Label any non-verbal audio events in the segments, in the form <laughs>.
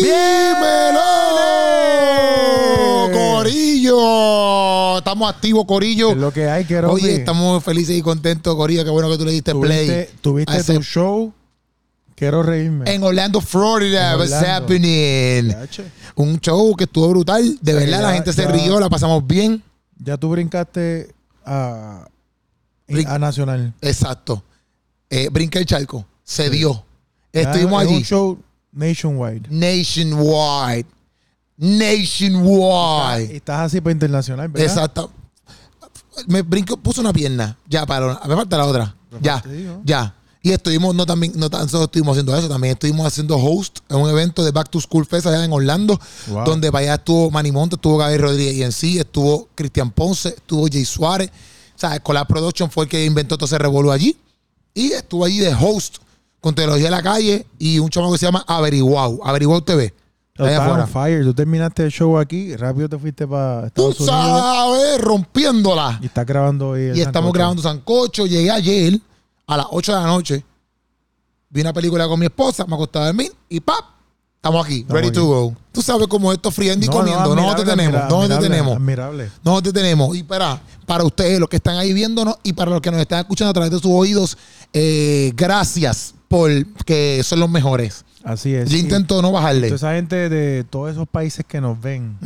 ¡Dímelo! ¡Corillo! Estamos activos, Corillo. Es lo que hay, que Oye, estamos felices y contentos, Corillo. Qué bueno que tú le diste play. Tuviste, ese- tu show. Quiero reírme. En Orlando, Florida, En what's happening? Un show que estuvo brutal. De verdad, la gente se ya- rió, la pasamos bien. Ya tú brincaste a, Nacional. Exacto. Eh, brinca el charco. Se dio. Ya Estuvimos es allí. un show nationwide. Nationwide. Nationwide. estás así para internacional, ¿verdad? Exacto. Me brinco, puso una pierna. Ya, para. Me falta la otra. Ya, ya. Y estuvimos, no también, no tan solo estuvimos haciendo eso, también estuvimos haciendo host en un evento de Back to School Fest allá en Orlando, Wow. donde para allá estuvo Manny Monte, estuvo Gaby Rodríguez y en sí, estuvo Cristian Ponce, estuvo Jay Suárez. O sea, Collab Production fue el que inventó todo ese revolú allí. Y estuvo allí de host con Teología de la Calle y un chamaco que se llama Averiguau, Averiguau TV. Allá fire. Tú terminaste el show aquí, rápido te fuiste para Tú Estados Unidos sabes, rompiéndola. y estás grabando hoy. el Y estamos sancocho. grabando Sancocho. Llegué ayer a las 8 de la noche. Vi una película con mi esposa, me acostaba a dormir y ¡pap! Estamos aquí, Estamos ready aquí. to go. Tú sabes cómo esto friendo y No, comiendo. No, admirable, te tenemos, no te admirable, tenemos. Admirable. No te tenemos. Y para, para ustedes, los que están ahí viéndonos y para los que nos están escuchando a través de sus oídos, eh, gracias por que son los mejores. Así es. Yo Y intento no bajarle. esa gente de todos esos países que nos ven,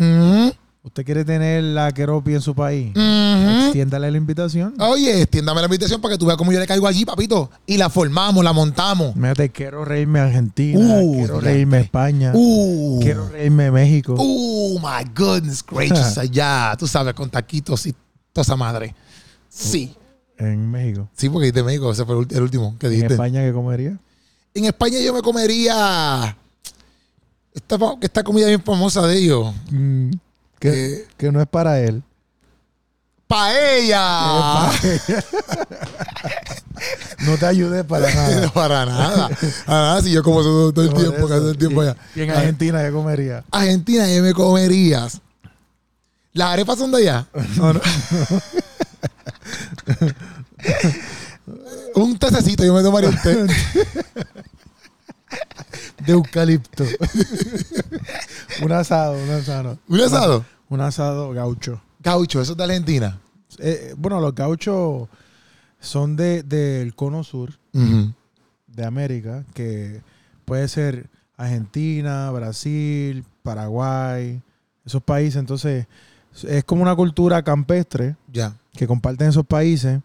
¿usted quiere tener la Keropi en su país? ujú. Extiéndale la invitación. Oye, extiéndame la invitación para que tú veas cómo yo le caigo allí, papito. Y la formamos, la montamos. Mírate, quiero reírme Argentina, Uh, quiero reírme España, Uh. quiero reírme México. Oh my goodness gracious. <laughs> Allá, tú sabes, con taquitos y toda esa madre. Sí. En México. Sí, porque de México, ese fue el último que En dijiste. España, ¿qué comería? En España yo me comería esta, esta comida bien famosa de ellos. Que, Eh, que no es para él. ¡Paella! <laughs> No te ayude para <laughs> nada. Para nada. Para nada, si yo como todo, todo el Por tiempo, todo el tiempo Y- allá. Y en Argentina, ¿qué comería? Argentina, yo me comerías. ¿Las arepas son de allá? ¿O no? <laughs> <laughs> un tececito, yo me tomaría un té. De eucalipto. <laughs> un asado, un asado. ¿Un asado? Un asado gaucho. Gaucho, eso es de Argentina. Eh, bueno, los gauchos son de, del cono sur de América, que puede ser Argentina, Brasil, Paraguay, esos países. Entonces, es como una cultura campestre Ya. que comparten esos países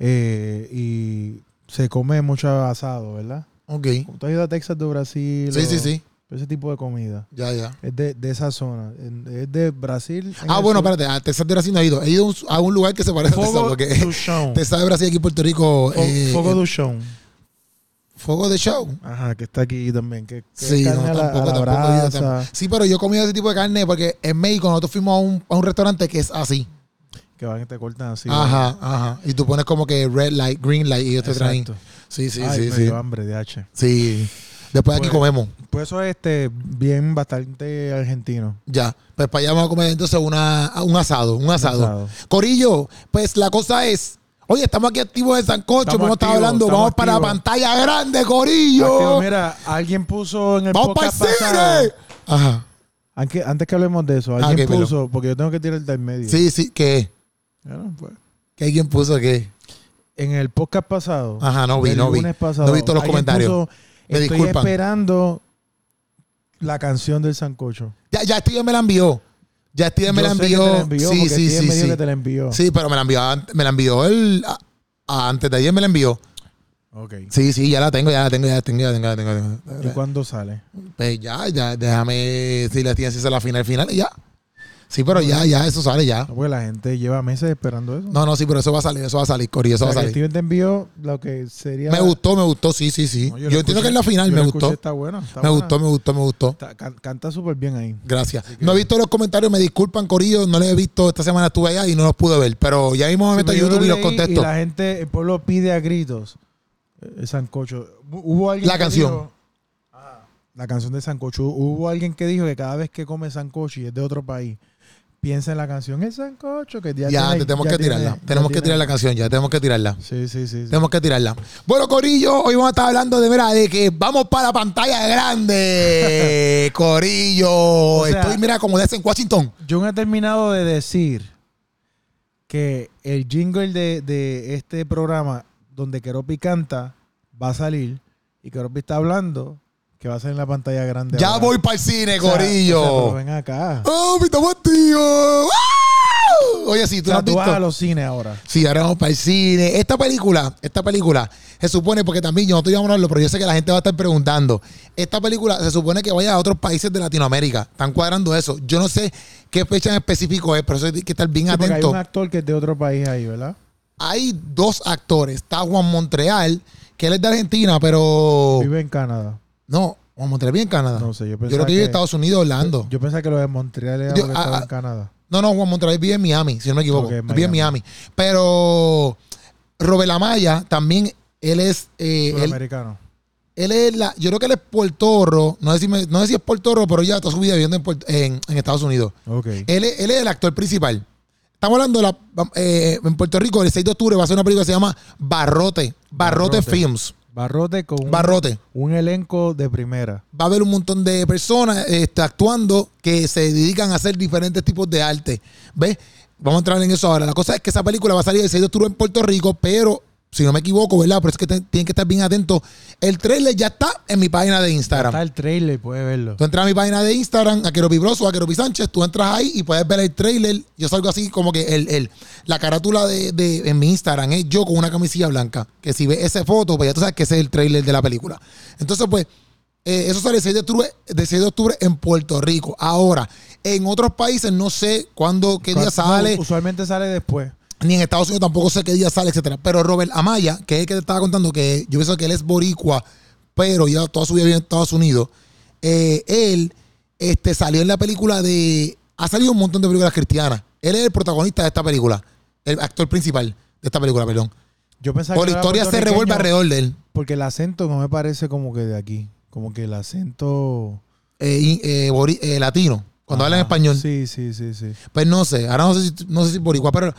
eh, y se come mucho asado, ¿verdad? Ok. Tú has ido a Texas de Brasil. Sí, o sí, sí. Ese tipo de comida. Ya, ya. Es de, de esa zona. Es de Brasil. Ah, bueno, sur. espérate. A Texas de Brasil no he ido. He ido a un- lugar que se parece a Texas. Fogo Porque. <laughs> Texas de Brasil aquí en Puerto Rico. Eh, Fogo eh, Chão. Fuego de show. Ajá, que está aquí también. Que, que Sí, no, la- tampoco, la tampoco. Sí, pero yo he comido ese tipo de carne porque en México nosotros fuimos a un, a un restaurante que es así. que van y te cortan así. Ajá, ajá. Y tú pones como que red light, green light y ellos te traen. Exacto. Sí, sí, Ay, sí, me sí. dio hambre de H. Sí. Después aquí Pues- comemos. Pues eso es este, bien bastante argentino. Ya. Pues para allá vamos a comer entonces una, un asado, un asado. asado. Corillo, pues la cosa es. Oye, estamos aquí activos en Sancocho, Estamos como estaba activos, hablando. estamos Vamos para la pantalla grande, Corillo. Activo, mira, alguien puso en el vamos para el podcast pasado. cine. Ajá. Antes, antes que hablemos de eso, Ah, alguien pero- puso, porque yo tengo que tirar del medio. Sí, sí, ¿qué? Bueno, pues, ¿Qué alguien puso qué? en el podcast pasado, Ajá, no vi, el no vi. pasado, No vi todos los comentarios. puso, Me Estoy disculpan. esperando la canción del sancocho. Ya, ya Steven me la envió. Ya Steven me la envió. sí, sí, Steven sí, me dijo sí. que te la envió. Sí, pero me la envió, me la envió a- a- antes de ayer me la envió. Ok. Sí, sí, ya la tengo, ya la tengo, ya la tengo, ya la tengo, ya la tengo. ya la tengo. ¿Y cuándo sale? Pues ya, ya, déjame si la tienes se la final, final y ya. Sí, pero ya, ya, eso sale ya. No, porque la gente lleva meses esperando eso. No, no, sí, pero eso va a salir, eso va a salir, Cori, eso O va a salir. Steven te envió lo que sería. Me gustó, me gustó, sí, sí, sí. No, yo entiendo escuché. que es la final, Yo me gustó. escuché, Está bueno. está Me buena. gustó, me gustó, me gustó. Está- can- canta súper bien ahí. Gracias. Que- No he visto los comentarios, me disculpan, Corillo, no los he visto. Esta semana estuve allá y no los pude ver. Pero ya mismo me meto a Sí, YouTube y lo los contesto. Y la gente, el pueblo pide a gritos eh, el sancocho. Hu- Hubo alguien La canción. dijo- Ah, la canción de sancocho. Hubo alguien que dijo que cada vez que come sancocho y es de otro país, piensa en la canción El Sancocho, que ya, Ya, tiene- te tenemos ya que tiene- tirarla. Tenemos que tirar la canción ya, tenemos que tirarla. Sí, sí, sí. sí. Tenemos que tirarla. Bueno, Corillo, hoy vamos a estar hablando de, mira, de que vamos para la pantalla grande. <laughs> Corillo. sea- Estoy, mira, como de en Washington. Yo no he terminado de decir que el jingle de, de este programa donde Keropi canta va a salir y Keropi está hablando que va a ser en la pantalla grande. Ya ahora. voy para el cine, O sea, Corillo. o sea, pero ven acá. ¡Oh, mi tío! ¡Wow! Oye, sí, O tú lo sea, has tú vas a los cines ahora. Sí, ahora vamos para el cine. Esta película, esta película, se supone, porque también yo no estoy a hablarlo, pero yo sé que la gente va a estar preguntando. Esta película se supone que vaya a otros países de Latinoamérica. Están cuadrando eso. Yo no sé qué fecha en específico es, pero eso hay que estar bien Sí, porque hay atento. un actor que es de otro país ahí, ¿verdad? Hay dos actores. Está Juan Montreal, que él es de Argentina, pero. Vive en Canadá. No, Juan Montreal vive en Canadá. No sé, yo yo pensaba creo que vive en Estados Unidos, Orlando. Yo pensaba que lo de Montreal era Yo- porque ah, estaba ah, en Canadá. No, no, Juan Montreal vive en Miami, si no me equivoco. Él vive en Miami. Pero Robert Amaya también, él es. eh, él, Sudamericano. él es la. Yo creo que él es puertorro. No sé si, me- no sé si es puertorro, pero ya toda su vida viviendo en, en- en Estados Unidos. Ok. Él es, él es el actor principal. Estamos hablando de la, eh, en Puerto Rico, el 6 de octubre va a ser una película que se llama Barrote. Barrote, Barrote. Films. Barrote con un, Barrote. un elenco de primera. Va a haber un montón de personas este, actuando que se dedican a hacer diferentes tipos de arte. ¿Ves? Vamos a entrar en eso ahora. La cosa es que esa película va a salir el 6 de octubre en Puerto Rico, pero si no me equivoco, ¿verdad? Pero es que te- tienen que estar bien atentos. El trailer ya está en mi página de Instagram. Está el trailer, puedes verlo. Tú entras a mi página de Instagram, a Keropi Broso, a Keropi Sánchez, tú entras ahí y puedes ver el trailer. Yo salgo así como que el, el- la carátula de, de- en mi Instagram es yo con una camisilla blanca. Que si ves esa foto, pues ya tú sabes que ese es el trailer de la película. Entonces, pues, eh, eso sale el 6 de octubre, de 6 de octubre en Puerto Rico. Ahora, en otros países no sé cuándo, qué día No, sale, usualmente sale después. Ni en Estados Unidos tampoco sé qué día sale, etcétera. Pero Robert Amaya, que es el que te estaba contando, que yo pienso que él es boricua, pero ya toda su vida vive en Estados Unidos. eh, él este, salió en la película de. Ha salido un montón de películas cristianas. Él es el protagonista de esta película. El actor principal de esta película, perdón. Yo pensaba Por que la historia se revuelve alrededor de él. Porque el acento no me parece como que de aquí. Como que el acento. eh, eh, bori- latino. Cuando habla en español. Sí, sí, sí, sí. Pues no sé, ahora no sé si, no sé si boricua, pero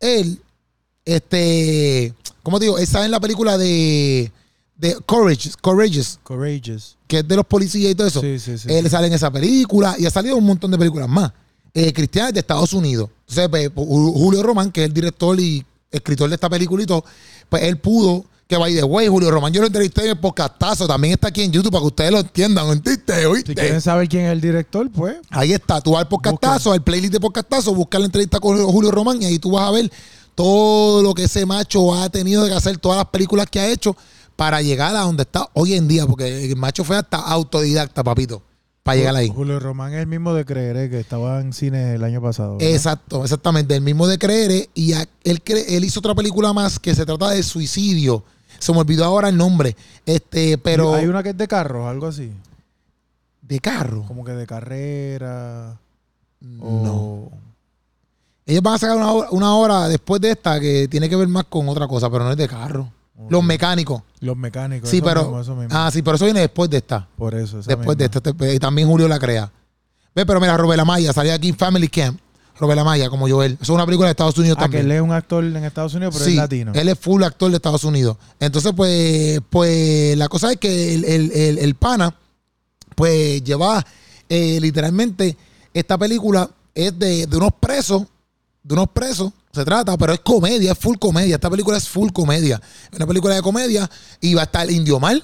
él, este, ¿cómo te digo? Él sale en la película de, de Courage, Courageous, Courageous. que es de los policías y todo eso. Sí, sí, sí. él sale en esa película y ha salido un montón de películas más. Eh, cristianas de Estados Unidos. Entonces, pues, Ju- Julio Román, que es el director y escritor de esta película y todo, pues él pudo, que by the way, Julio Román, yo lo entrevisté en el podcastazo, también está aquí en YouTube para que ustedes lo entiendan, ¿entendiste? ¿Oíste? Si quieren saber quién es el director, pues. Ahí está, tú vas al podcastazo, al playlist de podcastazo, buscar la entrevista con Julio Román y ahí tú vas a ver todo lo que ese macho ha tenido que hacer, todas las películas que ha hecho para llegar a donde está hoy en día, porque el macho fue hasta autodidacta, papito, para llegar ahí. Julio Román es el mismo de Creeré que estaba en cine el año pasado. ¿verdad? Exacto, exactamente, el mismo de Creer y a- él, él hizo otra película más que se trata de suicidio. Se me olvidó ahora el nombre, este, pero Hay una que es de carros, algo así. de carro. Como que de carrera. No. O... Ellos van a sacar una hora, una hora después de esta que tiene que ver más con otra cosa, pero no es de carro. Los mecánicos. Los mecánicos. Sí, eso pero. mismo, eso mismo. ah, sí, pero eso viene después de esta. Por eso. Después de esta. este- Y también Julio la crea. Ve, pero mira, Robert Amaya salió aquí en Family Camp. Robert Amaya, como Joel. Eso es una película de Estados Unidos Ah, que también. él es un actor en Estados Unidos, pero sí, es latino. Él es full actor de Estados Unidos. Entonces, pues, pues la cosa es que el, el- el- el pana, pues, lleva eh, literalmente esta película es de, de unos presos, de unos presos, se trata, pero es comedia, es full comedia. Esta película es full comedia. Es una película de comedia y va a estar Indio Mal,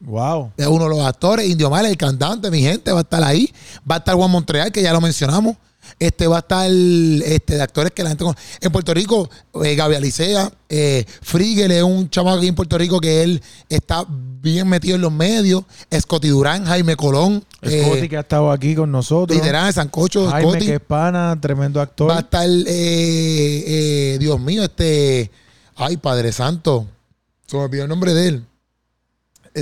Wow. es uno de los actores, Indio Mal, el cantante, mi gente, va a estar ahí. Va a estar Juan Montreal, que ya lo mencionamos. Este va a estar este, de actores que la gente conoce. En Puerto Rico, eh, Gaby Alicea, eh, Frigel es un chamaco aquí en Puerto Rico que él está bien metido en los medios. Scotty Durán, Jaime Colón, eh, Scotty que ha estado aquí con nosotros. literal, Sancocho, Jaime Scotty. que es pana, tremendo actor. Va a estar, eh, eh, Dios mío, este. Ay, Padre Santo. Se me olvidó el nombre de él.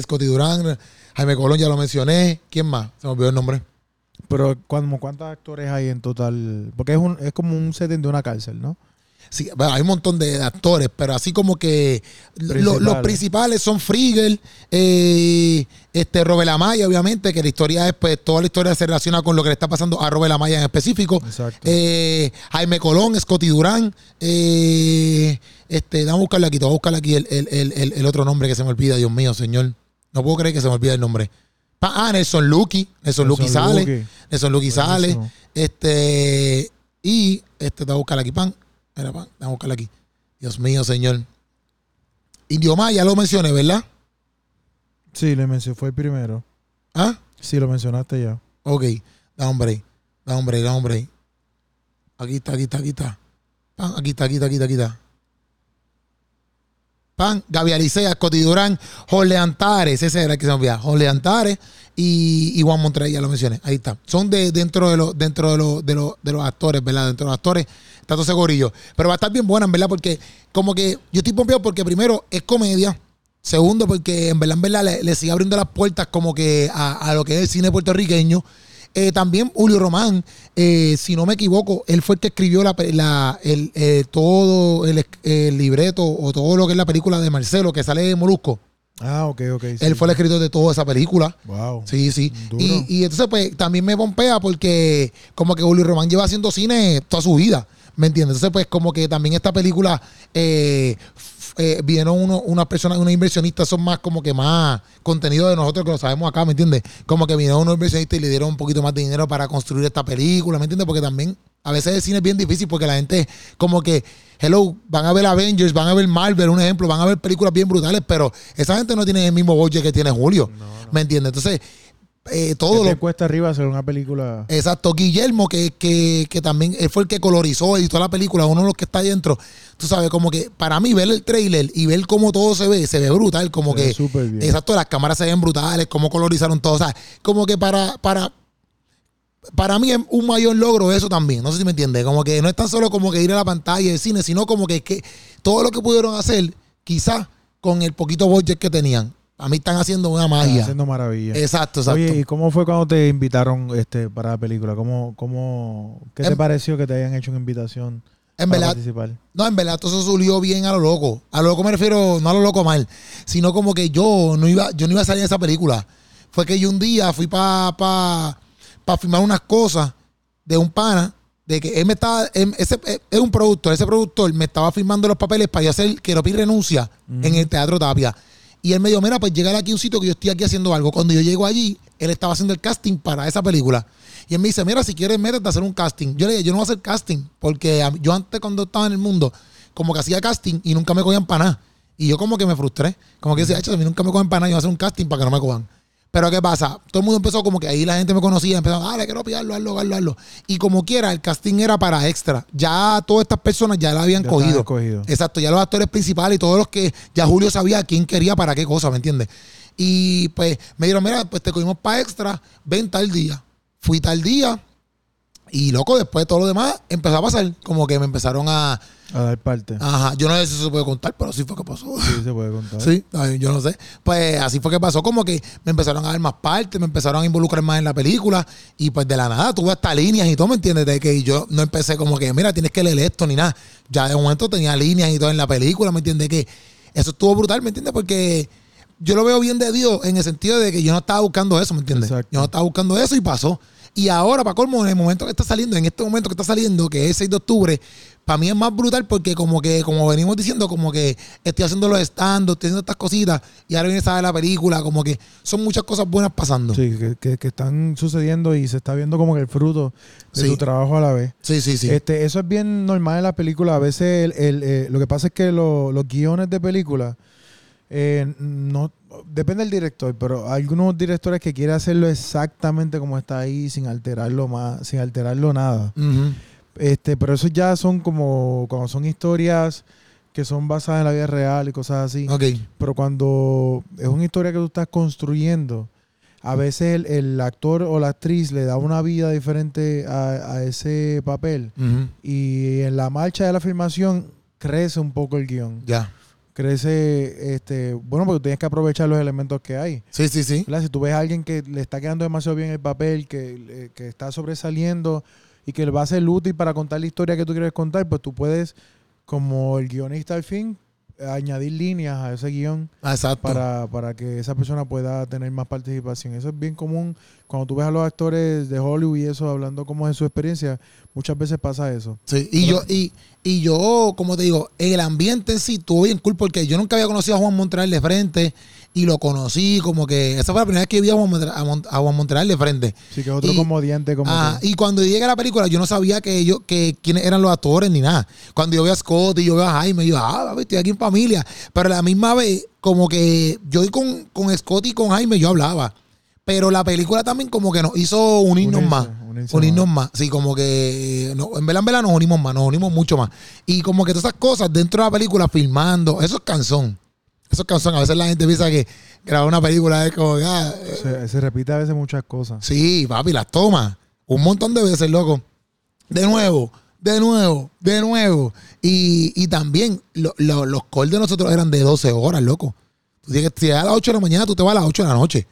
Scotty Durán, Jaime Colón, ya lo mencioné. ¿Quién más? Se me olvidó el nombre. Pero ¿cuántos actores hay en total? Porque es un es como un setting de una cárcel, ¿no? Sí, bueno, hay un montón de actores, pero así como que lo- los principales son Frigel, eh, este Robert Amaya, obviamente, que la historia es, pues, toda la historia se relaciona con lo que le está pasando a Robert Amaya en específico. Exacto. Eh, Jaime Colón, Scotty Durán, eh, este, vamos a buscarle aquí, voy a buscarle aquí el, el- el- el- el otro nombre que se me olvida, Dios mío, señor. No puedo creer que se me olvide el nombre. Ah, Nelson Lucky, Nelson Lucky Nelson sale, Lucky. Nelson Lucky sale, Buenísimo. este, y este, te voy a buscar aquí, pan. Mira, pan, te voy a buscarle aquí. Dios mío, señor. Indio Maya lo mencioné, ¿verdad? Sí, le mencioné, fue el primero. ¿Ah? Sí, lo mencionaste ya. Ok, da hombre, da hombre, da hombre. Aquí está, aquí está, aquí está. Pan, aquí está, aquí está, aquí está, aquí está. Pan, Gaby Alicea, Scotty Durán, Jorge Antares, ese era el que se me olvidaba. Jorge Antares y, Juan Monterrey, ya lo mencioné. Ahí está. Son de dentro de los, dentro de los, de los, de los actores, ¿verdad? Dentro de los actores está todo ese. Pero va a estar bien buena, en verdad, porque como que yo estoy pompeado porque primero es comedia. Segundo, porque en verdad, verdad, le, sigue abriendo las puertas como que a lo que es el cine puertorriqueño. Eh, también Julio Román, eh, si no me equivoco, él fue el que escribió la, la- el, eh, todo el, el libreto o todo lo que es la película de Marcelo que sale de Molusco. Ah, ok, ok. sí. Él fue el escritor de toda esa película. Wow. Sí, sí. Duro. Y, y entonces, pues, también me pompea porque como que Julio Román lleva haciendo cine toda su vida. ¿Me entiendes? Entonces, pues, como que también esta película eh, eh, vieron uno, unas personas, unos inversionistas son más como que más contenido de nosotros que lo sabemos acá, ¿me entiendes? Como que vinieron unos inversionistas y le dieron un poquito más de dinero para construir esta película, ¿me entiendes? Porque también a veces el cine es bien difícil porque la gente como que, hello, van a ver Avengers, van a ver Marvel, un ejemplo, van a ver películas bien brutales, pero esa gente no tiene el mismo budget que tiene Julio, ¿me entiendes? Entonces, eh, todo ¿Qué lo te cuesta arriba hacer una película? Exacto, Guillermo, que, que, que también él fue el que colorizó, editó la película, uno de los que está adentro. Tú sabes, como que para mí ver el trailer y ver cómo todo se ve, se ve brutal, como Se ve que... súper bien. Exacto, las cámaras se ven brutales, cómo colorizaron todo. O sea, como que para, para, para mí es un mayor logro eso también. No sé si me entiendes. Como que no es tan solo como que ir a la pantalla del cine, sino como que, que todo lo que pudieron hacer, quizás con el poquito budget que tenían. A mí están haciendo una Están magia. haciendo maravilla. Exacto, exacto. Oye, ¿y cómo fue cuando te invitaron este para la película? ¿Cómo, cómo, ¿Qué te pareció que te hayan hecho una invitación en para verdad, participar? No, en verdad, todo eso surgió bien a lo loco. A lo loco me refiero, no a lo loco mal, sino como que yo no iba, yo no iba a salir de esa película. Fue que yo un día fui para pa, pa filmar unas cosas de un pana, de que él me estaba, él- ese eh, es un productor, ese productor me estaba filmando los papeles para yo hacer Queropi renuncia en el Teatro Tapia. Y él me dijo, mira, pues llegar aquí a un sitio que yo estoy aquí haciendo algo. Cuando yo llego allí, él estaba haciendo el casting para esa película. Y él me dice, mira, si quieres, métete a hacer un casting. Yo le dije, yo no voy a hacer casting, porque yo antes cuando estaba en el mundo, como que hacía casting y nunca me cogían para nada. Y yo como que me frustré. Como que decía, "Acho, a mí nunca me cogen para nada, yo voy a hacer un casting para que no me cojan. Pero ¿qué pasa? Todo el mundo empezó como que ahí la gente me conocía, empezó, dale, quiero pillarlo, hazlo, hazlo, hazlo. Y como quiera, el casting era para extra. Ya todas estas personas ya la habían Ya cogido. Exacto, ya los actores principales y todos los que ya Julio sabía quién quería para qué cosa, ¿me entiendes? Y pues me dijeron, mira, pues te cogimos para extra, ven tal día. Fui tal día y loco, después de todo lo demás empezó a pasar. Como que me empezaron a... A dar parte. Ajá, yo no sé si se puede contar, pero sí fue que pasó. Sí, se puede contar. Sí, ay, yo no sé. Pues así fue que pasó, como que me empezaron a dar más partes, me empezaron a involucrar más en la película y pues de la nada tuve hasta líneas y todo, ¿me entiendes? De que yo no empecé como que, mira, tienes que leer esto ni nada. Ya de momento tenía líneas y todo en la película, ¿me entiendes? Que eso estuvo brutal, ¿me entiendes? Porque yo lo veo bien de Dios en el sentido de que yo no estaba buscando eso, ¿me entiendes? Exacto. Yo no estaba buscando eso y pasó. Y ahora, para colmo, en el momento que está saliendo, en este momento que está saliendo, que es 6 de octubre, para mí es más brutal porque como que, como venimos diciendo, como que estoy haciendo los stand estoy haciendo estas cositas y ahora viene esa de la película, como que son muchas cosas buenas pasando. Sí, Sí, que, que- que están sucediendo y se está viendo como que el fruto de Sí. tu trabajo a la vez. sí, sí. Este, eso es bien normal en las películas. A veces el- el, eh, lo que pasa es que lo- los guiones de películas eh, no depende del director, pero algunos directores que quieren hacerlo exactamente como está ahí, sin alterarlo más, sin alterarlo nada. Este, pero eso ya son como cuando son historias que son basadas en la vida real y cosas así. Ok. Pero cuando es una historia que tú estás construyendo, a veces el, el actor o la actriz le da una vida diferente a, a ese papel y en la marcha de la filmación crece un poco el guion. Ya. Crece, este, bueno, porque tienes que aprovechar los elementos que hay. Sí, sí, sí. ¿verdad? Si tú ves a alguien que le está quedando demasiado bien el papel, que, eh, que está sobresaliendo y que le va a ser útil para contar la historia que tú quieres contar, pues tú puedes como el guionista al fin, añadir líneas a ese guion Exacto. para, para que esa persona pueda tener más participación. Eso es bien común cuando tú ves a los actores de Hollywood y eso hablando como de su experiencia, muchas veces pasa eso. Sí, y yo, y, y yo, como te digo, el ambiente en sí estuvo bien cool porque yo nunca había conocido a Juan Montreal de frente y lo conocí como que esa fue la primera vez que vi a Juan Montreal, a Juan Montreal de frente. Sí, que es otro Y- comodiante como Ah, y cuando llegué a la película, yo no sabía que ellos, que quiénes eran los actores ni nada. Cuando yo veo a Scott y yo veo a Jaime, yo, ah, papi, estoy aquí en familia. Pero la misma vez, como que yo con, con Scott y con Jaime yo hablaba. Pero la película también como que nos hizo unirnos Unirse, más. Unirse Unirnos más. Sí, como que no, en verdad, en verdad nos unimos más, nos unimos mucho más. Y como que todas esas cosas dentro de la película, filmando, eso es canción. Eso es canción. A veces la gente piensa que grabar una película es como, ah, Se, se repite a veces muchas cosas. Sí, papi, las toma. Un montón de veces, loco. De nuevo, de nuevo, de nuevo. Y, y también lo- lo- los calls de nosotros eran de 12 horas, loco. Tú tienes que, a las 8 de la mañana, tú te vas a las 8 de la noche.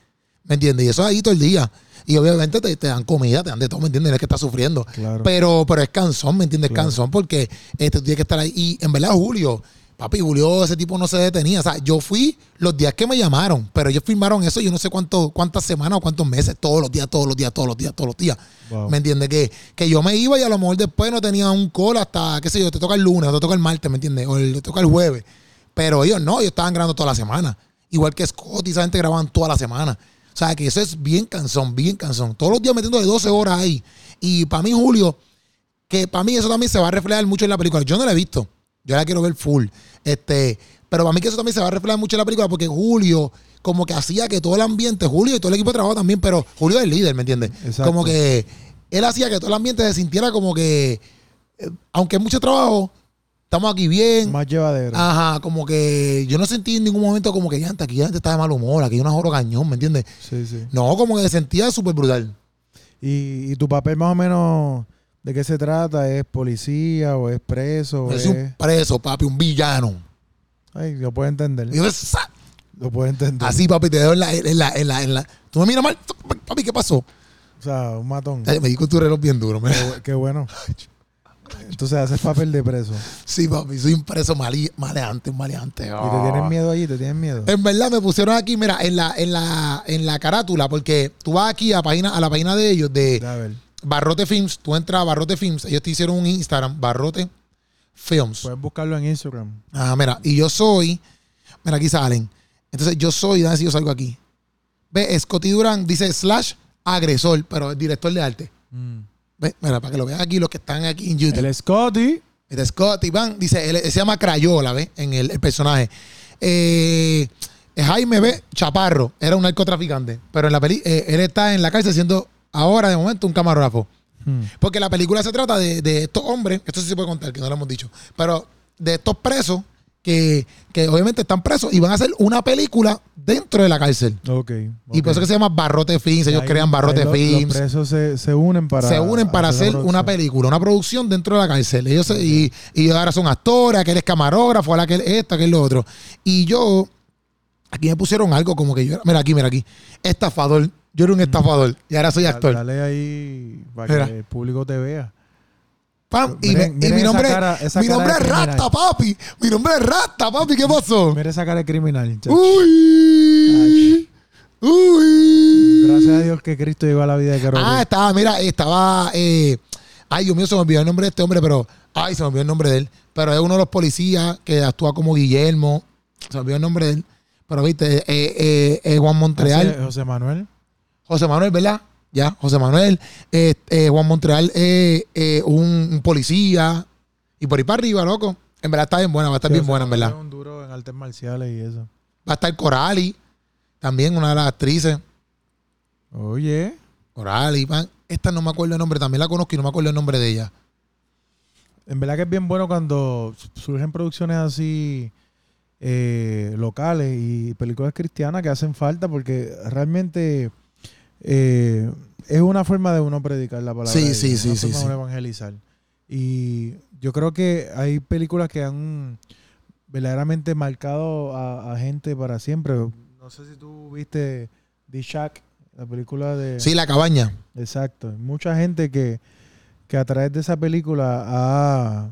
¿Me entiendes? Y eso es ahí todo el día. Y obviamente te, te dan comida, te dan de todo, ¿me entiendes? No es que estás sufriendo. Claro. Pero, pero es cansón, ¿me entiendes? Claro. Cansón porque este, tú tienes que estar ahí. Y en verdad, Julio, papi, Julio, ese tipo no se detenía. O sea, yo fui los días que me llamaron, pero ellos firmaron eso, yo no sé cuánto, cuántas semanas o cuántos meses, todos los días, todos los días, todos los días, todos los días. Wow. ¿Me entiendes? Que, que yo me iba y a lo mejor después no tenía un call hasta, qué sé yo, te toca el lunes, o te toca el martes, ¿me entiendes? O el- te toca el jueves. Pero ellos no, ellos estaban grabando toda la semana. Igual que Scott y esa gente grababan toda la semana. O sea, que eso es bien cansón, bien cansón. Todos los días metiendo de 12 horas ahí. Y para mí, Julio, que para mí eso también se va a reflejar mucho en la película. Yo no la he visto. Yo la quiero ver full. Este, pero para mí que eso también se va a reflejar mucho en la película porque Julio como que hacía que todo el ambiente, Julio y todo el equipo de trabajo también, pero Julio es el líder, ¿me entiendes? Exacto. Como que él hacía que todo el ambiente se sintiera como que, eh, aunque es mucho trabajo, estamos aquí bien. Más llevadero. Ajá, como que yo no sentí en ningún momento como que ya aquí la gente está de mal humor, aquí hay una joro cañón, ¿me entiendes? Sí, sí. No, como que sentía súper brutal. ¿Y, y tu papel más o menos de qué se trata? ¿Es policía o es preso? Es un preso, papi, un villano. Ay, lo puedo entender. Yo. Lo puedo entender. Así, papi, te dejo en la, en la, en la, en la- Tú me miras mal, papi, ¿qué pasó? O sea, un matón. Ay, Me di con tu reloj bien duro. Qué, qué bueno. <laughs> Entonces haces papel de preso. Sí, papi, soy un preso mali- maleante, un maleante. ¿Y te tienen Ah. miedo allí? ¿Te tienen miedo? En verdad me pusieron aquí, mira, en la, en la, en la carátula, porque tú vas aquí a, página, a la página de ellos, de A ver, Barrote Films, tú entras a Barrote Films, ellos te hicieron un Instagram, Barrote Films. puedes buscarlo en Instagram. Ah, mira, y yo soy, mira, aquí salen. Entonces yo soy, ver si yo salgo aquí. Ve, Scotty Durán dice slash agresor, pero es director de arte. Ve, mira, para que lo vean aquí los que están aquí en YouTube. El Scotty. Este Scott Iván dice, él, él se llama Crayola, ¿ves? En el, el personaje. Eh, Jaime B. Chaparro era un narcotraficante, pero en la peli eh, él está en la cárcel siendo ahora de momento un camarógrafo. Hmm. Porque la película se trata de, de estos hombres, esto sí se puede contar, que no lo hemos dicho, pero de estos presos que, que obviamente están presos y van a hacer una película dentro de la cárcel. Ok. Y por eso que se llama Barrote Films, ellos Ahí- crean Barrote lo- Films Los presos se, se unen para. se unen para hacer una película, una producción dentro de la cárcel. Ellos se- y, y ahora son actores, aquel es camarógrafo, aquel esto, aquel lo otro. Y yo, aquí me pusieron algo como que yo era, mira aquí, mira aquí, estafador. Yo era un estafador y ahora soy actor. Dale ahí para Mira. que el público te vea. Pam, y, Miren- mi nombre, cara- mi nombre es. Rasta, papi. Mi nombre es Rasta, papi. ¿Qué pasó? Mira esa cara de criminal. chacho. Uy. Uy. Gracias a Dios que Cristo llegó a la vida de Keropi. Ah, estaba, mira, estaba. eh, ay, Dios mío, se me olvidó el nombre de este hombre, pero. Ay, se me olvidó el nombre de él. Pero es uno de los policías que actúa como Guillermo. Se me olvidó el nombre de él. Pero viste, eh, eh, eh, Juan Montreal. José, José Manuel. José Manuel, ¿verdad? Ya, José Manuel. eh, eh, Juan Montreal, eh, eh, un, un policía. Y por ahí para arriba, loco. En verdad está bien buena, va a estar bien buena, en verdad. es un duro en artes marciales y eso. Va a estar Corali, también una de las actrices. Oye. Corali, man. Esta no me acuerdo el nombre, también la conozco y no me acuerdo el nombre de ella. En verdad que es bien bueno cuando surgen producciones así locales y películas cristianas que hacen falta porque realmente eh, es una forma de uno predicar la palabra. Sí, de sí, sí, una sí, forma sí. de evangelizar. Y yo creo que hay películas que han verdaderamente marcado a, a gente para siempre. No sé si tú viste The Shack, la película de... Sí, La Cabaña. Exacto. Mucha gente que, que a través de esa película ha,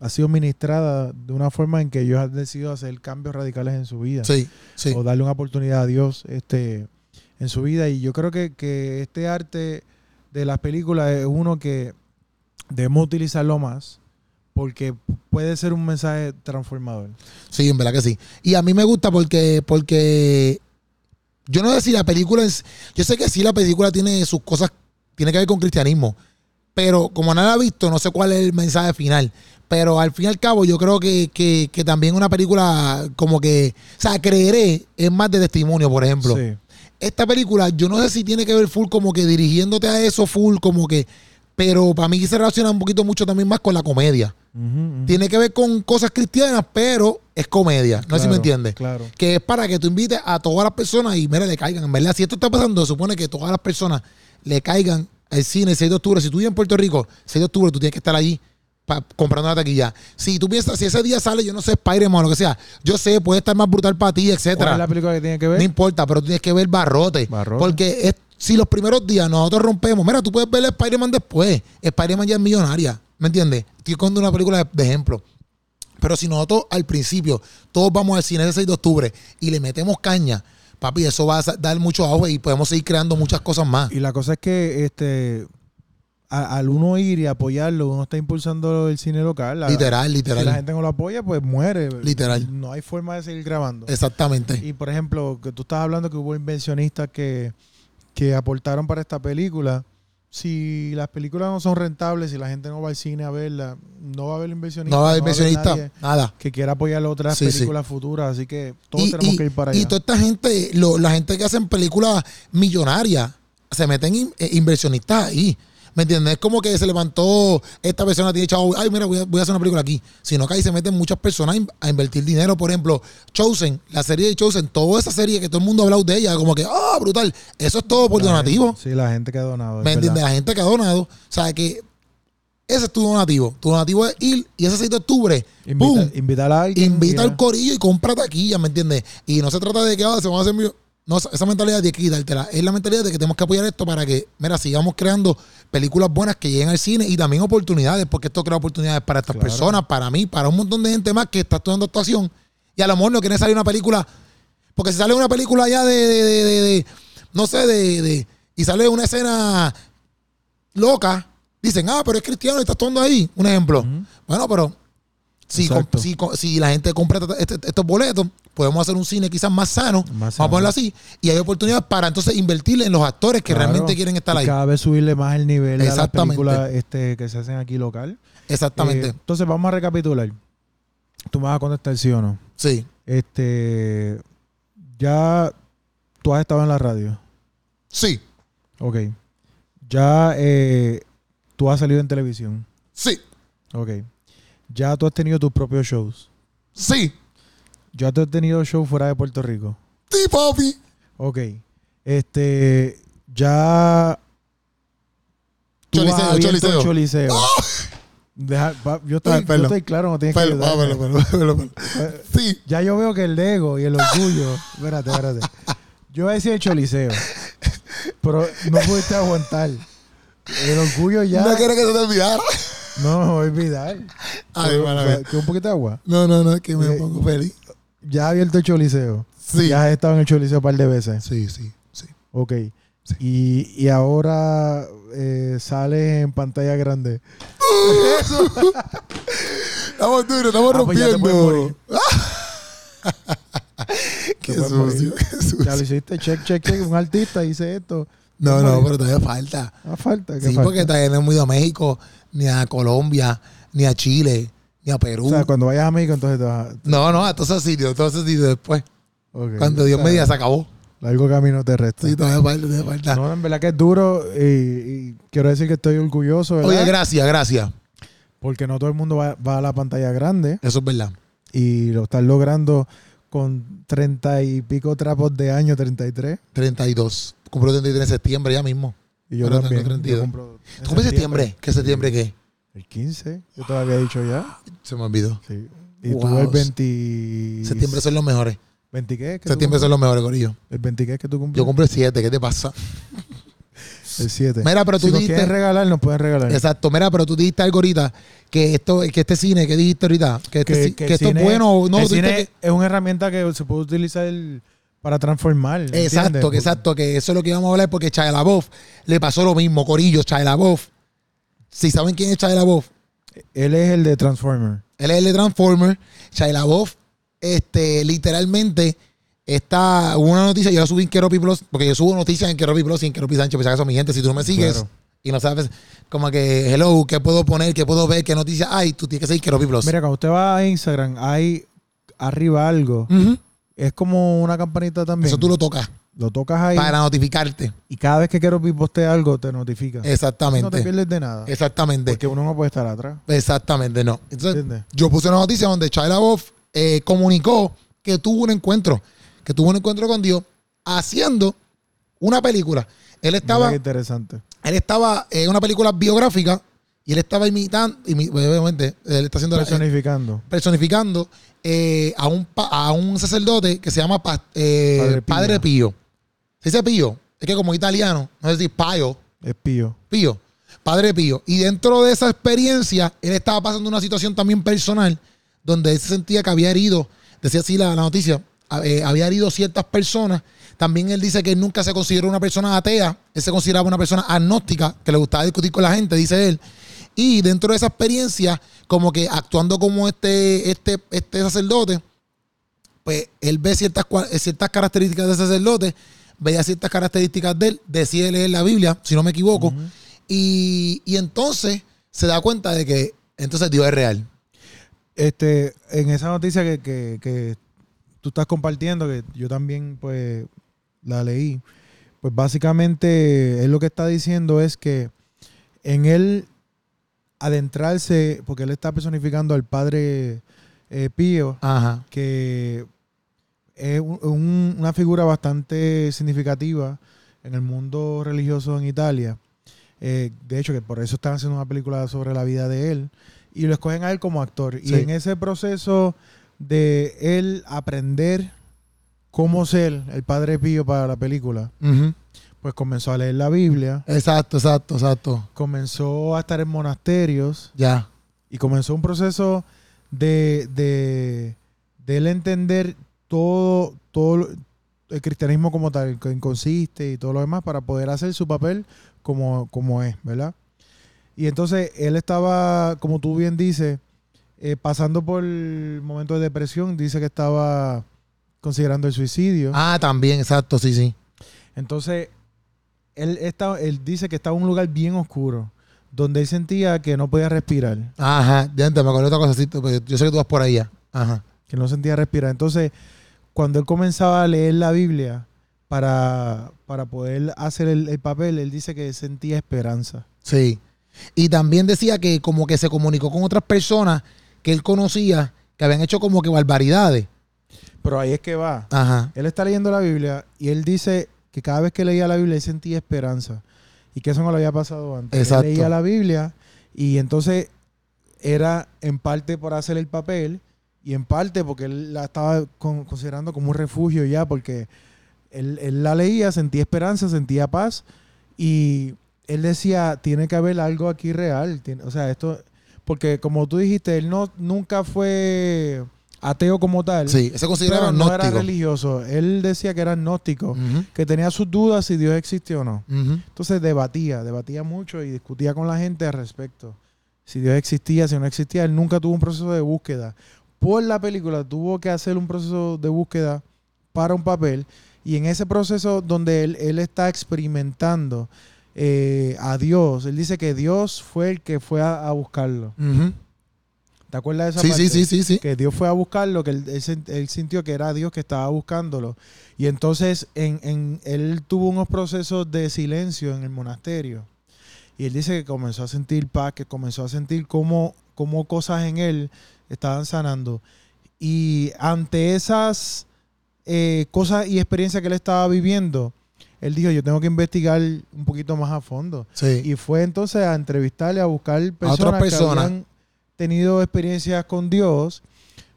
ha sido ministrada de una forma en que ellos han decidido hacer cambios radicales en su vida. Sí, sí. O darle una oportunidad a Dios este, en su vida. Y yo creo que, que este arte de las películas es uno que debemos utilizarlo más porque puede ser un mensaje transformador. Sí, en verdad que sí. Y a mí me gusta porque, porque yo no sé si la película es. Yo sé que sí, la película tiene sus cosas, tiene que ver con cristianismo. Pero como nadie la ha visto, no sé cuál es el mensaje final. Pero al fin y al cabo, yo creo que, que, que también una película como que. O sea, creeré es más de testimonio, por ejemplo. Sí. Esta película, yo no sé si tiene que ver full como que dirigiéndote a eso, full como que. Pero para mí se relaciona un poquito mucho también más con la comedia. Tiene que ver con cosas cristianas, pero es comedia. No sé si me entiendes. Claro. Que es para que tú invites a todas las personas y mira, le caigan. En verdad, si esto está pasando, supone que todas las personas le caigan al cine el 6 de octubre. Si tú vives en Puerto Rico, 6 de octubre, tú tienes que estar allí comprando una taquilla. Si tú piensas, si ese día sale, yo no sé, Spider-Man o lo que sea, yo sé, puede estar más brutal para ti, ¿Cuál etcétera. es la película que tiene que ver? No importa, pero tienes que ver barrote. Barrote. Porque es- si los primeros días nosotros rompemos, mira, tú puedes ver Spider-Man después. Spider-Man ya es millonaria. ¿Me entiendes? Estoy contando una película de, ejemplo. Pero si nosotros al principio todos vamos al cine ese 6 de octubre y le metemos caña, papi, eso va a dar mucho auge y podemos seguir creando muchas cosas más. Y la cosa es que este a- al uno ir y apoyarlo, uno está impulsando el cine local. La- Literal, Si literal. la gente no lo apoya, pues muere. Literal. No hay forma de seguir grabando. Exactamente. Y por ejemplo, que tú estás hablando que hubo inversionistas que, que aportaron para esta película. Si las películas no son rentables, si la gente no va al cine a verla, no va a haber inversionistas. No va a haber inversionista, nada. que quiera apoyar otras Sí, sí. películas futuras. Así que todos Y, tenemos y- que ir para y allá. toda esta gente, lo- la gente que hacen películas millonarias, se meten in- eh, inversionistas ahí. ¿Me entiendes? Es como que se levantó, esta persona tiene chavo, ay, mira, voy a, voy a hacer una película aquí. Sino que ahí se meten muchas personas a in- a invertir dinero. Por ejemplo, Chosen, la serie de Chosen, toda esa serie que todo el mundo ha hablado de ella, como que, ah, brutal. Eso es todo por La donativo. gente- sí, la gente que ha donado. ¿Me entiendes? La gente que ha donado. O sea, que ese es tu donativo. Tu donativo es ir y ese 6 de octubre. Invita, invitar a alguien. Invita al corillo y compra taquilla, ¿me entiendes? Y no se trata de que ah, se van a hacer No, esa- mentalidad de que quitártela. Es la mentalidad de que tenemos que apoyar esto para que, mira, sigamos creando películas buenas que lleguen al cine y también oportunidades, porque esto crea oportunidades para estas Claro. personas, para mí, para un montón de gente más que está estudiando actuación. Y a lo mejor no quiere salir una película. Porque si sale una película ya de, de, de- de- de- no sé, de, de- y sale una escena loca, dicen, ah, pero es cristiano y está actuando ahí. Un ejemplo. Bueno, pero si, si, si la gente compra este- estos boletos, podemos hacer un cine quizás más sano, Más vamos sano. a ponerlo así, y hay oportunidades para entonces invertirle en los actores que Claro. realmente quieren estar Y ahí. cada vez subirle más el nivel a las películas este, que se hacen aquí local. Exactamente. Eh, entonces vamos a recapitular. Tú me vas a contestar sí o no. sí, Este, ya tú has estado en la radio. sí, Ok. Ya eh, tú has salido en televisión. sí, Ok. Ya tú has tenido tus propios shows. sí, Ya tú has tenido shows fuera de Puerto Rico. sí, papi. Ok. Este, ya. tú has Choliseo, abierto choliseo. choliseo. Deja- pa- yo, estoy, Ay, yo perdón. estoy claro, no tienes que ah, ayudarme. perdón. Eh, Sí, Ya yo veo que el ego y el orgullo. espérate, espérate. Yo voy a decir el choliseo. Pero no pudiste aguantar. El orgullo ya. no quiero que se te olvidara. No me voy a olvidar. Ay, Pero, mala mía. que un poquito de agua. No, no, no, es que me Eh, pongo feliz. Ya has abierto el choliseo. Sí, Ya has estado en el choliseo un par de veces. sí, sí, sí. Ok. Sí. Y, y ahora eh, sales en pantalla grande. Estamos duros, estamos Ah, pues ya rompiendo. <laughs> Qué puedes morir. sucio, qué Ya sucio. lo hiciste, check, check, check. Un artista hice esto. No, no, pero todavía falta. Ah, falta. ¿qué Sí, falta? porque todavía no hemos ido a México, ni a Colombia, ni a Chile, ni a Perú. O sea, cuando vayas a México, entonces te vas a... no, no, a todos esos sitios, a todos esos sitios después. Cuando Dios O sea, me diga, se acabó. Largo camino te resta. Sí, todavía falta, todavía falta. No, en verdad que es duro y, y quiero decir que estoy orgulloso, ¿verdad? Oye, gracias, gracias. Porque no todo el mundo va, va a la pantalla grande Eso es verdad. y lo estás logrando con treinta y pico trapos de año, 33. 32. Cumplo 33 en septiembre ya mismo. Y yo Pero también. tengo 32. Yo cumplo en ¿Tú cumples septiembre? ¿Qué septiembre qué? El 15, yo te lo había dicho ya. Se me olvidó. Sí. Y tú Wow. el 20... Septiembre son los mejores. ¿20 qué? es que tú Septiembre son los mejores, Corillo. ¿El 20 qué es que tú cumples? Yo cumplo el 7, ¿qué te pasa? El 7. Mira, pero tú si nos dijiste- quieren regalar, nos pueden regalar. Exacto, mira, pero tú dijiste algo ahorita, que esto, que este cine, que dijiste ahorita, que, este que, ci- que que el esto cine- es bueno, no, el tú cine es una herramienta que se puede utilizar para transformar. ¿entiendes? Exacto, que exacto, que eso es lo que íbamos a hablar porque LaBeouf le pasó lo mismo, Corillo, LaBeouf. Si saben quién es Shia LaBeouf, Él es el de Transformer. él es el de Transformer. Shia LaBeouf, este, literalmente, está, hubo una noticia, yo la subí en Keropi Plus, porque yo subo noticias en Keropi Plus y en Keropi Sánchez, pues acaso mi gente, si tú no me sigues Claro. y no sabes, como que, hello, ¿qué puedo poner? ¿Qué puedo ver? ¿Qué noticias hay? Tú tienes que seguir Keropi Plus. Mira, cuando usted va a Instagram, hay arriba algo. Ujú. Es como una campanita también. Eso tú lo tocas Lo tocas ahí para notificarte. y cada vez que quiero postea algo, te notifica. Exactamente. No te pierdes de nada. Exactamente. Porque uno no puede estar atrás. Exactamente, no. Entonces, ¿Entiendes? yo puse una noticia donde Shia LaBeouf eh, comunicó que tuvo un encuentro, que tuvo un encuentro con Dios haciendo una película. Él estaba, qué interesante. él estaba en una película biográfica y él estaba imitando, imi- obviamente, él está haciendo la- Personificando. personificando eh, a, un, a un sacerdote que se llama pa- eh, Padre Padre, Pío. ¿Se dice Pío? Es que como italiano, no sé si Payo, Es pío. Pío, Padre Pío. Y dentro de esa experiencia, él estaba pasando una situación también personal, donde él se sentía que había herido, decía así la, la noticia, eh, había herido ciertas personas. También él dice que él nunca se consideró una persona atea, él se consideraba una persona agnóstica, que le gustaba discutir con la gente, dice él. Y dentro de esa experiencia, como que actuando como este, este, este sacerdote, pues él ve ciertas, ciertas características de sacerdote, veía ciertas características de él, decide leer la Biblia, si no me equivoco, y, y entonces se da cuenta de que entonces Dios es real. Este, en esa noticia que, que, que tú estás compartiendo, que yo también pues la leí, pues básicamente él lo que está diciendo es que en él adentrarse, porque él está personificando al padre eh, Pío, Ajá. que es un- un- una figura bastante significativa en el mundo religioso en Italia. Eh, de hecho, que por eso están haciendo una película sobre la vida de él. Y lo escogen a él como actor. Y en ese proceso de él aprender cómo ser el padre Pío para la película, pues comenzó a leer la Biblia, Exacto, exacto, exacto. comenzó a estar en monasterios, Ya. y comenzó un proceso de, de, de él entender todo, todo el cristianismo como tal, que consiste y todo lo demás, para poder hacer su papel como, como es, ¿verdad? Y entonces él estaba, como tú bien dices, eh, pasando por momentos de depresión, dice que estaba considerando el suicidio. Ah, también, exacto, sí, sí. Entonces, él, está, él dice que estaba en un lugar bien oscuro, donde él sentía que no podía respirar. Ajá, ya me acuerdo otra cosa, sí, pues, yo sé que tú vas por ya. Ajá. que no sentía respirar. Entonces, cuando él comenzaba a leer la Biblia para, para poder hacer el, el papel, él dice que sentía esperanza. Sí. Y también decía que como que se comunicó con otras personas que él conocía que habían hecho como que barbaridades. Pero ahí es que va. Ajá. Él está leyendo la Biblia y él dice que cada vez que leía la Biblia él sentía esperanza. Y que eso no le había pasado antes. Exacto. Él leía la Biblia y entonces era en parte por hacer el papel y en parte porque él la estaba con- considerando como un refugio ya, porque él, él la leía, sentía esperanza, sentía paz y él decía, tiene que haber algo aquí real. tiene- o sea, esto, porque como tú dijiste, él no, nunca fue ateo como tal. Sí, ese consideraba no era religioso. Él decía que era agnóstico, que tenía sus dudas si Dios existe o no. Entonces debatía, debatía mucho y discutía con la gente al respecto. Si Dios existía, si no existía, él nunca tuvo un proceso de búsqueda. Por la película tuvo que hacer un proceso de búsqueda para un papel y en ese proceso donde él, él está experimentando eh, a Dios, él dice que Dios fue el que fue a, a buscarlo. ¿Te acuerdas de esa Sí, parte? sí, sí, sí, sí. que Dios fue a buscarlo, que él, él él sintió que era Dios que estaba buscándolo. Y entonces en, en- él tuvo unos procesos de silencio en el monasterio. Y él dice que comenzó a sentir paz, que comenzó a sentir cómo, cómo cosas en él estaban sanando. Y ante esas eh, cosas y experiencias que él estaba viviendo, él dijo, yo tengo que investigar un poquito más a fondo. Sí. Y fue entonces a entrevistarle, a buscar personas, otras personas. que habían tenido experiencias con Dios,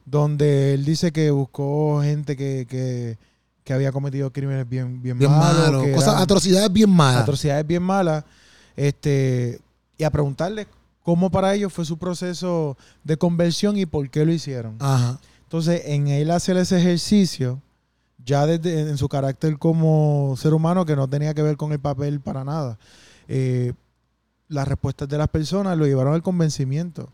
donde él dice que buscó gente que, que, que había cometido crímenes bien, bien, Bien malos. malo. Cosas, atrocidades bien malas. atrocidades bien malas. Este, y a preguntarle cómo para ellos fue su proceso de conversión y por qué lo hicieron. Ajá. Entonces, en él hacer ese ejercicio, ya desde en su carácter como ser humano, que no tenía que ver con el papel para nada, eh, las respuestas de las personas lo llevaron al convencimiento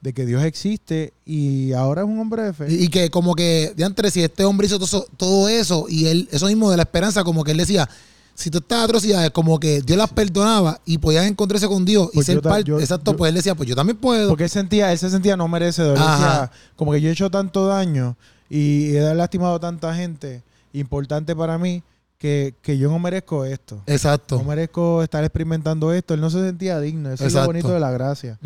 de que Dios existe y ahora es un hombre de fe. Y, y que como que, de antes, si este hombre hizo todo todo eso y él, eso mismo de la esperanza, como que él decía, si tú estas atrocidades, como que Dios las perdonaba y podían encontrarse con Dios y Pues ser parte, exacto, yo- pues él decía, pues yo también puedo. Porque él, sentía, él se sentía no merecedor. Decía, como que yo he hecho tanto daño y he lastimado a tanta gente importante para mí que, que yo no merezco esto. exacto. No merezco estar experimentando esto. Él no se sentía digno. Eso es lo bonito de la gracia.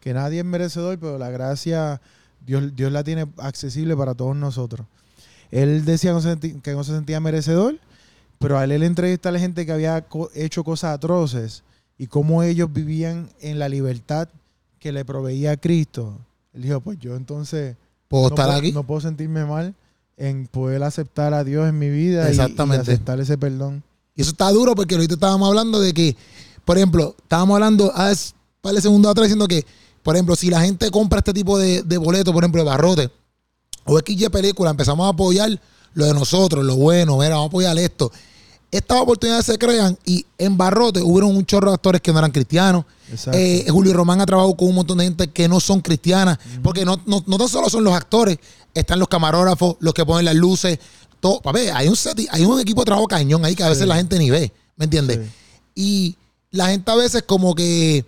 Que nadie es merecedor, pero la gracia, Dios, Dios la tiene accesible para todos nosotros. Él decía que no se senti- que no se sentía merecedor, pero al él entrevistar a la gente que había co- hecho cosas atroces y cómo ellos vivían en la libertad que le proveía Cristo, él dijo, pues yo entonces Puedo no, estar puedo, aquí. no puedo sentirme mal en poder aceptar a Dios en mi vida y- y, Exactamente. aceptar ese perdón. Y eso está duro porque ahorita estábamos hablando de que, por ejemplo, estábamos hablando hace un par de segundos atrás diciendo que, por ejemplo, si la gente compra este tipo de, de boletos, por ejemplo, de barrote o XY película, empezamos a apoyar lo de nosotros, lo bueno, mira, vamos a apoyar esto. Estas oportunidades se crean y en barrote hubieron un chorro de actores que no eran cristianos. Eh, Julio Román ha trabajado con un montón de gente que no son cristianas, porque no, no, no tan solo son los actores, están los camarógrafos, los que ponen las luces, todo. Papi, hay un set, hay un equipo de trabajo cañón ahí que a veces Sí. la gente ni ve, ¿me entiendes? Sí. Y la gente a veces como que,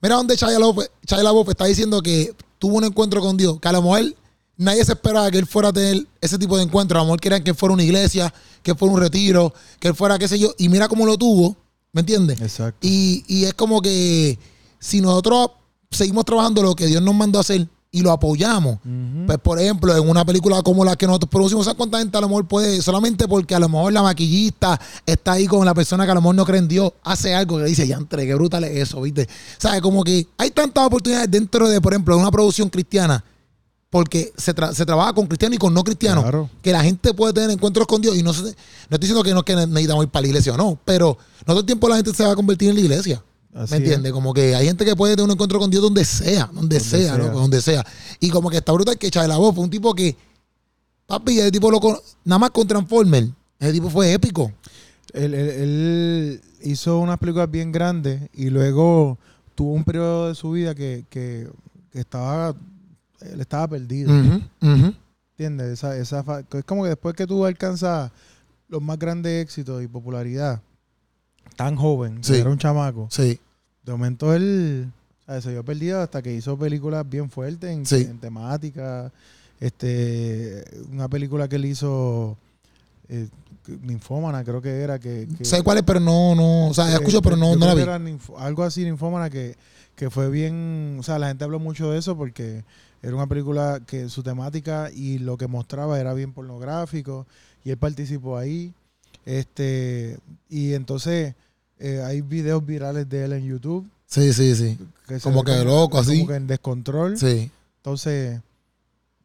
mira donde Chaya López, Chaya López está diciendo que tuvo un encuentro con Dios, que a lo mejor nadie se esperaba que él fuera a tener ese tipo de encuentro, a lo mejor querían que fuera una iglesia, que fuera un retiro, que él fuera qué sé yo, y mira cómo lo tuvo, ¿me entiendes? Exacto. Y, y es como que si nosotros seguimos trabajando lo que Dios nos mandó a hacer y lo apoyamos, pues por ejemplo, en una película como la que nosotros producimos, ¿sabes cuánta gente a lo mejor puede, solamente porque a lo mejor la maquillista está ahí con la persona que a lo mejor no cree en Dios, hace algo que dice, ya entre, qué brutal es eso, ¿viste? ¿Sabes? Como que hay tantas oportunidades dentro de, por ejemplo, una producción cristiana, porque se, tra- se trabaja con cristianos y con no cristianos, Claro. que la gente puede tener encuentros con Dios y no, se- no estoy diciendo que no que necesitamos ir para la iglesia o no, pero no todo el tiempo la gente se va a convertir en la iglesia. Así ¿Me entiendes? Como que hay gente que puede tener un encuentro con Dios donde sea, donde, Donde sea, sea. loco, donde sea. Y como que está brutal que Chávez la voz fue un tipo que, papi, ese tipo loco, nada más con Transformer, ese tipo fue épico. Él, él- él hizo unas películas bien grandes y luego tuvo un periodo de su vida que, que- que estaba él estaba perdido. Ujú. ¿Entiendes? Esa, esa fa- es como que después que tú alcanzas los más grandes éxitos y popularidad, tan joven, que era un chamaco, Sí, de momento él se vio perdido hasta que hizo películas bien fuertes en, Sí. en temática. Este, una película que él hizo, eh, Ninfómana, creo que era, que, que- sé cuál es, pero no, no, o sea, eh, escucho, pero no, no la vi. era algo así, Ninfómana, que, que fue bien. O sea, la gente habló mucho de eso porque era una película que su temática y lo que mostraba era bien pornográfico y él participó ahí. Este, y entonces eh, hay videos virales de él en YouTube. Sí, sí, sí. Que Como que loco, así. Como que en descontrol. Sí. Entonces,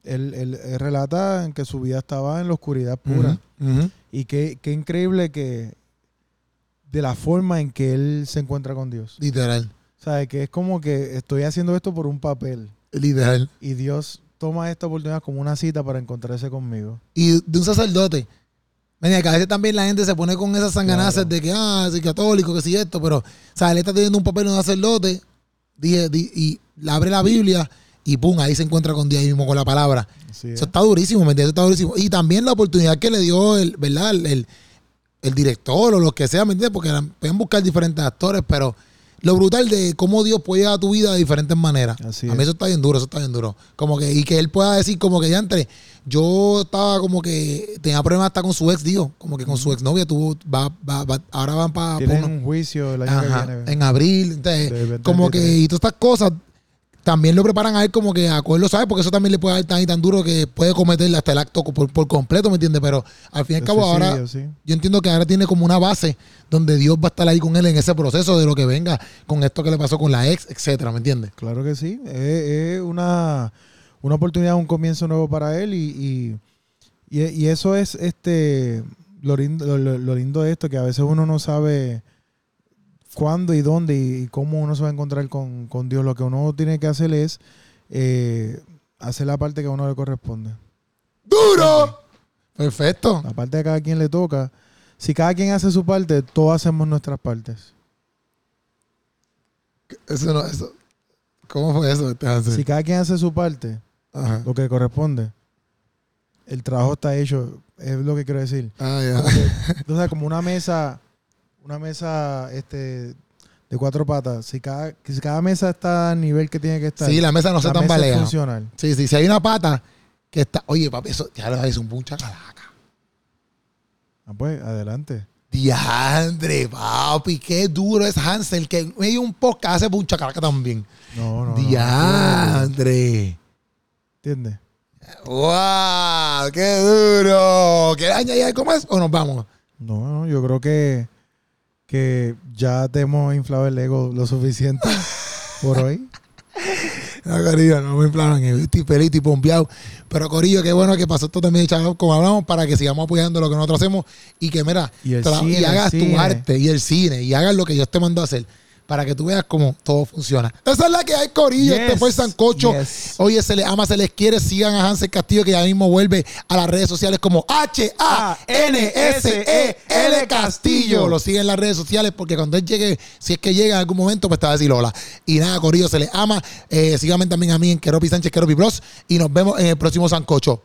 él, él- él relata en que su vida estaba en la oscuridad pura. Y qué, qué increíble que de la forma en que él se encuentra con Dios. Literal. ¿Sabes? Que es como que estoy haciendo esto por un papel Literal. y Dios toma esta oportunidad como una cita para encontrarse conmigo. Y de un sacerdote. Venga, que a veces también la gente se pone con esas sanganazas Claro. de que, ah, soy católico, que sí esto, pero, o sea, él está teniendo un papel de un sacerdote dije, di- y le abre la Biblia y pum, ahí se encuentra con Dios mismo con la palabra. Eso está durísimo, ¿me entiendes? Eso está durísimo. Y también la oportunidad que le dio el, ¿verdad? El, el- el director o lo que sea, ¿me entiendes? Porque eran- pueden buscar diferentes actores, pero lo brutal de cómo Dios puede llegar a tu vida de diferentes maneras. Así a mí es. eso está bien duro, eso está bien duro. Como que, y que él pueda decir como que ya entre, yo estaba como que tenía problemas hasta con su ex, digo, como que con su exnovia tuvo, va, va, va- ahora van para Tienen un juicio el año Ajá, que viene. en abril. Entonces, como que, 2023. y todas estas cosas también lo preparan a él como que a cogerlo, ¿sabes? Porque eso también le puede dar tan y tan duro que puede cometer hasta el acto por, por completo, ¿me entiendes? Pero al fin y al cabo, ahora sí. yo entiendo que ahora tiene como una base donde Dios va a estar ahí con él en ese proceso de lo que venga con esto que le pasó con la ex, etcétera, ¿me entiendes? Claro que sí. Es, es una, una oportunidad, un comienzo nuevo para él y, y, y- y eso es este lo lindo, lo- lo lindo de esto, que a veces uno no sabe cuándo y dónde y, cómo uno se va a encontrar con, con Dios. Lo que uno tiene que hacer es eh, hacer la parte que a uno le corresponde. ¡Duro! Perfecto. La parte a cada quien le toca. Si cada quien hace su parte, todos hacemos nuestras partes. Eso no, eso. ¿Cómo fue eso? este? Si cada quien hace su parte, Ajá. lo que le corresponde, el trabajo está hecho. Es lo que quiero decir. Ah, ya. Sabes, <laughs> como una mesa, una mesa este, de cuatro patas. Si cada, si cada mesa está al nivel que tiene que estar, Sí, la mesa no se tambalea. funcional. Sí, sí, si hay una pata que está. Oye, papi, eso ya lo es un puncha calaca. Ah, pues, adelante. Diandre, papi, qué duro es Hansel, que de un podcast hace puncha calaca también. No, no. no. Diandre. ¿Entiendes? ¡Wow! ¡Qué duro! ¿Quieres añadir algo más o nos vamos? No, no, yo creo que, que ya te hemos inflado el ego lo suficiente <laughs> por hoy. No, Corillo, no me inflaron. Estoy feliz, estoy pompeado. Pero, Corillo, qué bueno que pasó esto también, chaval, como hablamos, para que sigamos apoyando lo que nosotros hacemos y que, mira, Y cine, y hagas tu arte y el cine y hagas lo que Dios te mandó a hacer para que tú veas cómo todo funciona. Esa es la que hay, Corillo. Yes, Este fue el Sancocho. yes. Oye, se les ama, se les quiere. Sigan a Hansel Castillo, que ya mismo vuelve a las redes sociales como H-A-N-S-E-L Castillo. Lo siguen en las redes sociales porque cuando él llegue, si es que llega en algún momento, pues te va a decir hola. Y nada, Corillo, se les ama. Eh, síganme también a mí en Keropi Sánchez, Keropi Bros. Y nos vemos en el próximo Sancocho.